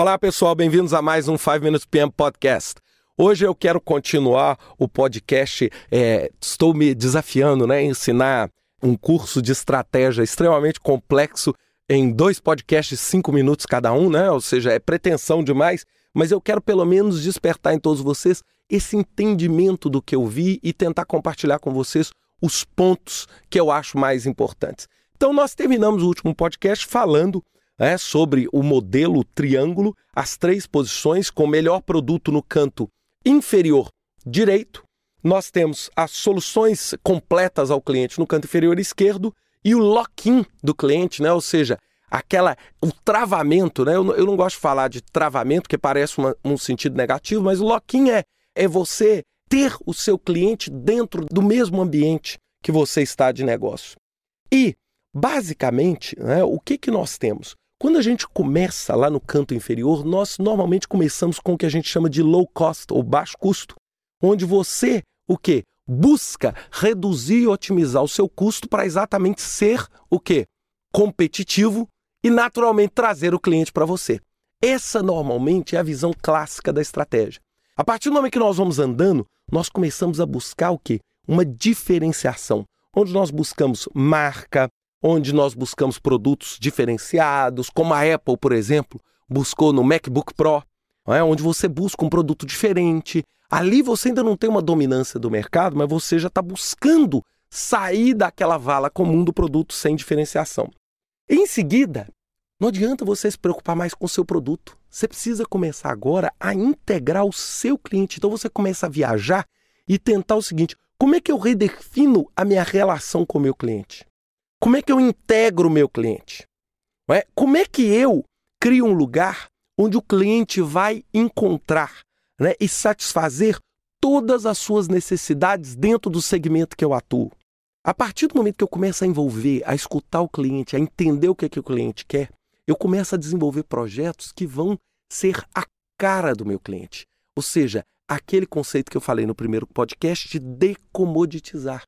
Olá, pessoal, bem-vindos a mais um 5 Minutes PM Podcast. Hoje eu quero continuar o podcast. É, estou me desafiando, né? Ensinar um curso de estratégia extremamente complexo em dois podcasts, cinco minutos cada um, né? Ou seja, é pretensão demais, mas eu quero pelo menos despertar em todos vocês esse entendimento do que eu vi e tentar compartilhar com vocês os pontos que eu acho mais importantes. Então, nós terminamos o último podcast falando é, sobre o modelo triângulo, as três posições com melhor produto no canto inferior direito. Nós temos as soluções completas ao cliente no canto inferior esquerdo e o lock-in do cliente, né? ou seja, aquela o travamento. Né? Eu, eu não gosto de falar de travamento, que parece uma, um sentido negativo, mas o lock-in é, é você ter o seu cliente dentro do mesmo ambiente que você está de negócio. E, basicamente, né, o que, que nós temos? Quando a gente começa lá no canto inferior, nós normalmente começamos com o que a gente chama de low cost ou baixo custo, onde você o que busca reduzir e otimizar o seu custo para exatamente ser o que competitivo e naturalmente trazer o cliente para você. Essa normalmente é a visão clássica da estratégia. A partir do momento que nós vamos andando, nós começamos a buscar o que? Uma diferenciação, onde nós buscamos marca, onde nós buscamos produtos diferenciados, como a Apple, por exemplo, buscou no MacBook Pro, é? onde você busca um produto diferente. Ali você ainda não tem uma dominância do mercado, mas você já está buscando sair daquela vala comum do produto sem diferenciação. Em seguida, não adianta você se preocupar mais com o seu produto. Você precisa começar agora a integrar o seu cliente. Então você começa a viajar e tentar o seguinte: como é que eu redefino a minha relação com o meu cliente? Como é que eu integro o meu cliente? É? Como é que eu crio um lugar onde o cliente vai encontrar né, e satisfazer todas as suas necessidades dentro do segmento que eu atuo? A partir do momento que eu começo a envolver, a escutar o cliente, a entender o que, é que o cliente quer, eu começo a desenvolver projetos que vão ser a cara do meu cliente. Ou seja, aquele conceito que eu falei no primeiro podcast de decomoditizar.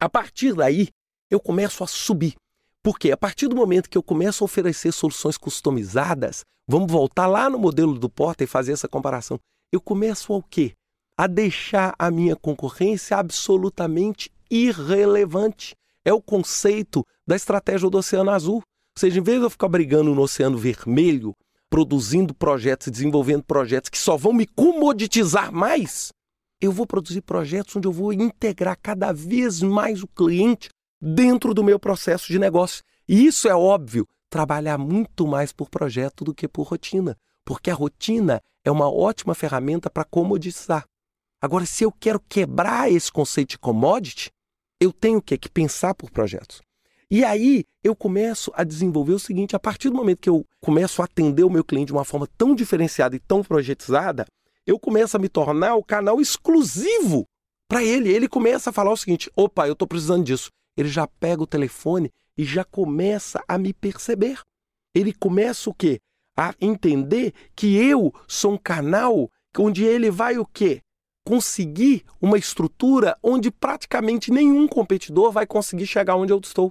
A partir daí, eu começo a subir. Porque a partir do momento que eu começo a oferecer soluções customizadas, vamos voltar lá no modelo do Porta e fazer essa comparação. Eu começo ao quê? A deixar a minha concorrência absolutamente irrelevante. É o conceito da estratégia do Oceano Azul. Ou seja, em vez de eu ficar brigando no Oceano Vermelho, produzindo projetos, desenvolvendo projetos que só vão me comoditizar mais, eu vou produzir projetos onde eu vou integrar cada vez mais o cliente dentro do meu processo de negócio. E isso é óbvio, trabalhar muito mais por projeto do que por rotina, porque a rotina é uma ótima ferramenta para comoditizar. Agora, se eu quero quebrar esse conceito de commodity, eu tenho que, que pensar por projetos. E aí eu começo a desenvolver o seguinte: a partir do momento que eu começo a atender o meu cliente de uma forma tão diferenciada e tão projetizada, eu começo a me tornar o canal exclusivo para ele. Ele começa a falar o seguinte: opa, eu estou precisando disso ele já pega o telefone e já começa a me perceber. Ele começa o quê? A entender que eu sou um canal onde ele vai o quê? Conseguir uma estrutura onde praticamente nenhum competidor vai conseguir chegar onde eu estou.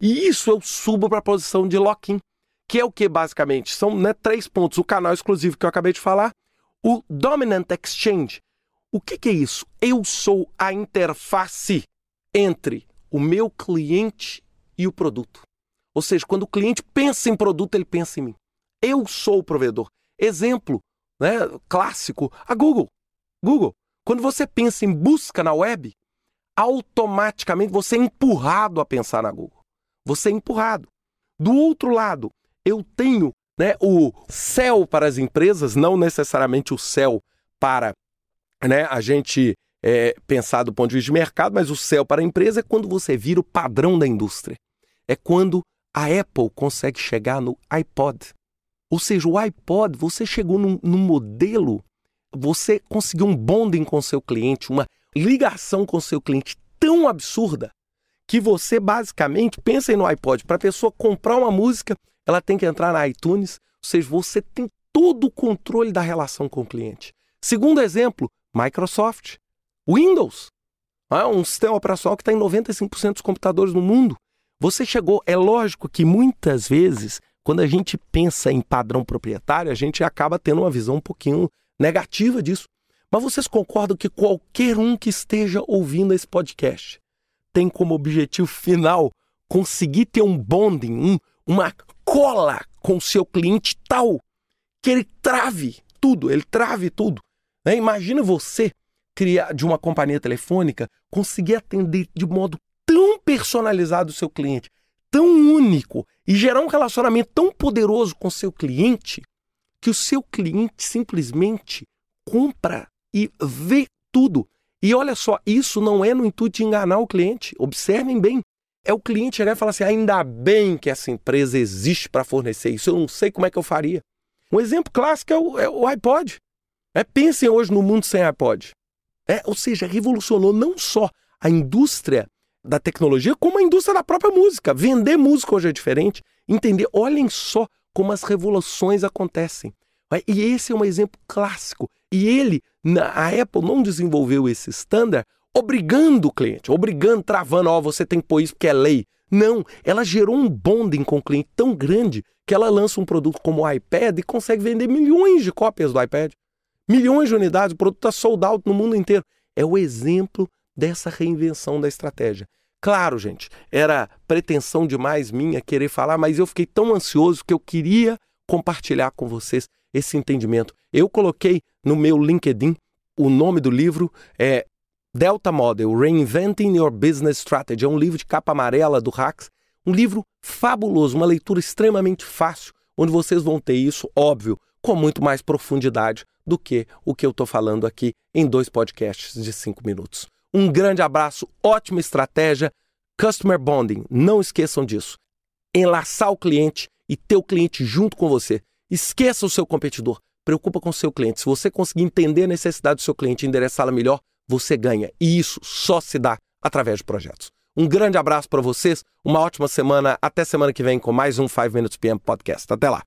E isso eu subo para a posição de lock-in, que é o que basicamente? São né, três pontos. O canal exclusivo que eu acabei de falar, o Dominant Exchange. O que, que é isso? Eu sou a interface entre o meu cliente e o produto. Ou seja, quando o cliente pensa em produto, ele pensa em mim. Eu sou o provedor. Exemplo né, clássico, a Google. Google. Quando você pensa em busca na web, automaticamente você é empurrado a pensar na Google. Você é empurrado. Do outro lado, eu tenho né, o céu para as empresas, não necessariamente o céu para né, a gente é, pensar do ponto de vista de mercado, mas o céu para a empresa é quando você vira o padrão da indústria. É quando a Apple consegue chegar no iPod. Ou seja, o iPod, você chegou num, num modelo, você conseguiu um bonding com seu cliente, uma ligação com seu cliente tão absurda que você basicamente, pensa no iPod, para a pessoa comprar uma música, ela tem que entrar na iTunes, ou seja, você tem todo o controle da relação com o cliente. Segundo exemplo, Microsoft. Windows. É um sistema operacional que está em 95% dos computadores no mundo. Você chegou, é lógico que muitas vezes, quando a gente pensa em padrão proprietário, a gente acaba tendo uma visão um pouquinho negativa disso. Mas vocês concordam que qualquer um que esteja ouvindo esse podcast tem como objetivo final conseguir ter um bonding, um, uma cola com o seu cliente tal que ele trave tudo, ele trave tudo. Né? Imagina você criar de uma companhia telefônica conseguir atender de modo tão personalizado o seu cliente, tão único e gerar um relacionamento tão poderoso com o seu cliente que o seu cliente simplesmente compra e vê tudo. E olha só, isso não é no intuito de enganar o cliente. Observem bem. É o cliente chegar e falar assim: ainda bem que essa empresa existe para fornecer isso. Eu não sei como é que eu faria. Um exemplo clássico é o, é o iPod. É, pensem hoje no mundo sem iPod. É, ou seja, revolucionou não só a indústria da tecnologia, como a indústria da própria música. Vender música hoje é diferente. Entender, olhem só como as revoluções acontecem. E esse é um exemplo clássico. E ele, a Apple não desenvolveu esse standard obrigando o cliente, obrigando, travando, ó, oh, você tem que pôr isso porque é lei. Não, ela gerou um bonding com o cliente tão grande que ela lança um produto como o iPad e consegue vender milhões de cópias do iPad. Milhões de unidades, o produto está sold out no mundo inteiro. É o exemplo dessa reinvenção da estratégia. Claro, gente, era pretensão demais minha querer falar, mas eu fiquei tão ansioso que eu queria compartilhar com vocês esse entendimento. Eu coloquei no meu LinkedIn o nome do livro é Delta Model Reinventing Your Business Strategy. É um livro de capa amarela do Hacks, um livro fabuloso, uma leitura extremamente fácil, onde vocês vão ter isso, óbvio, com muito mais profundidade do que o que eu estou falando aqui em dois podcasts de cinco minutos. Um grande abraço, ótima estratégia, customer bonding, não esqueçam disso. Enlaçar o cliente e ter o cliente junto com você. Esqueça o seu competidor, preocupa com o seu cliente. Se você conseguir entender a necessidade do seu cliente e endereçá-la melhor, você ganha. E isso só se dá através de projetos. Um grande abraço para vocês, uma ótima semana, até semana que vem com mais um 5 Minutes PM Podcast. Até lá.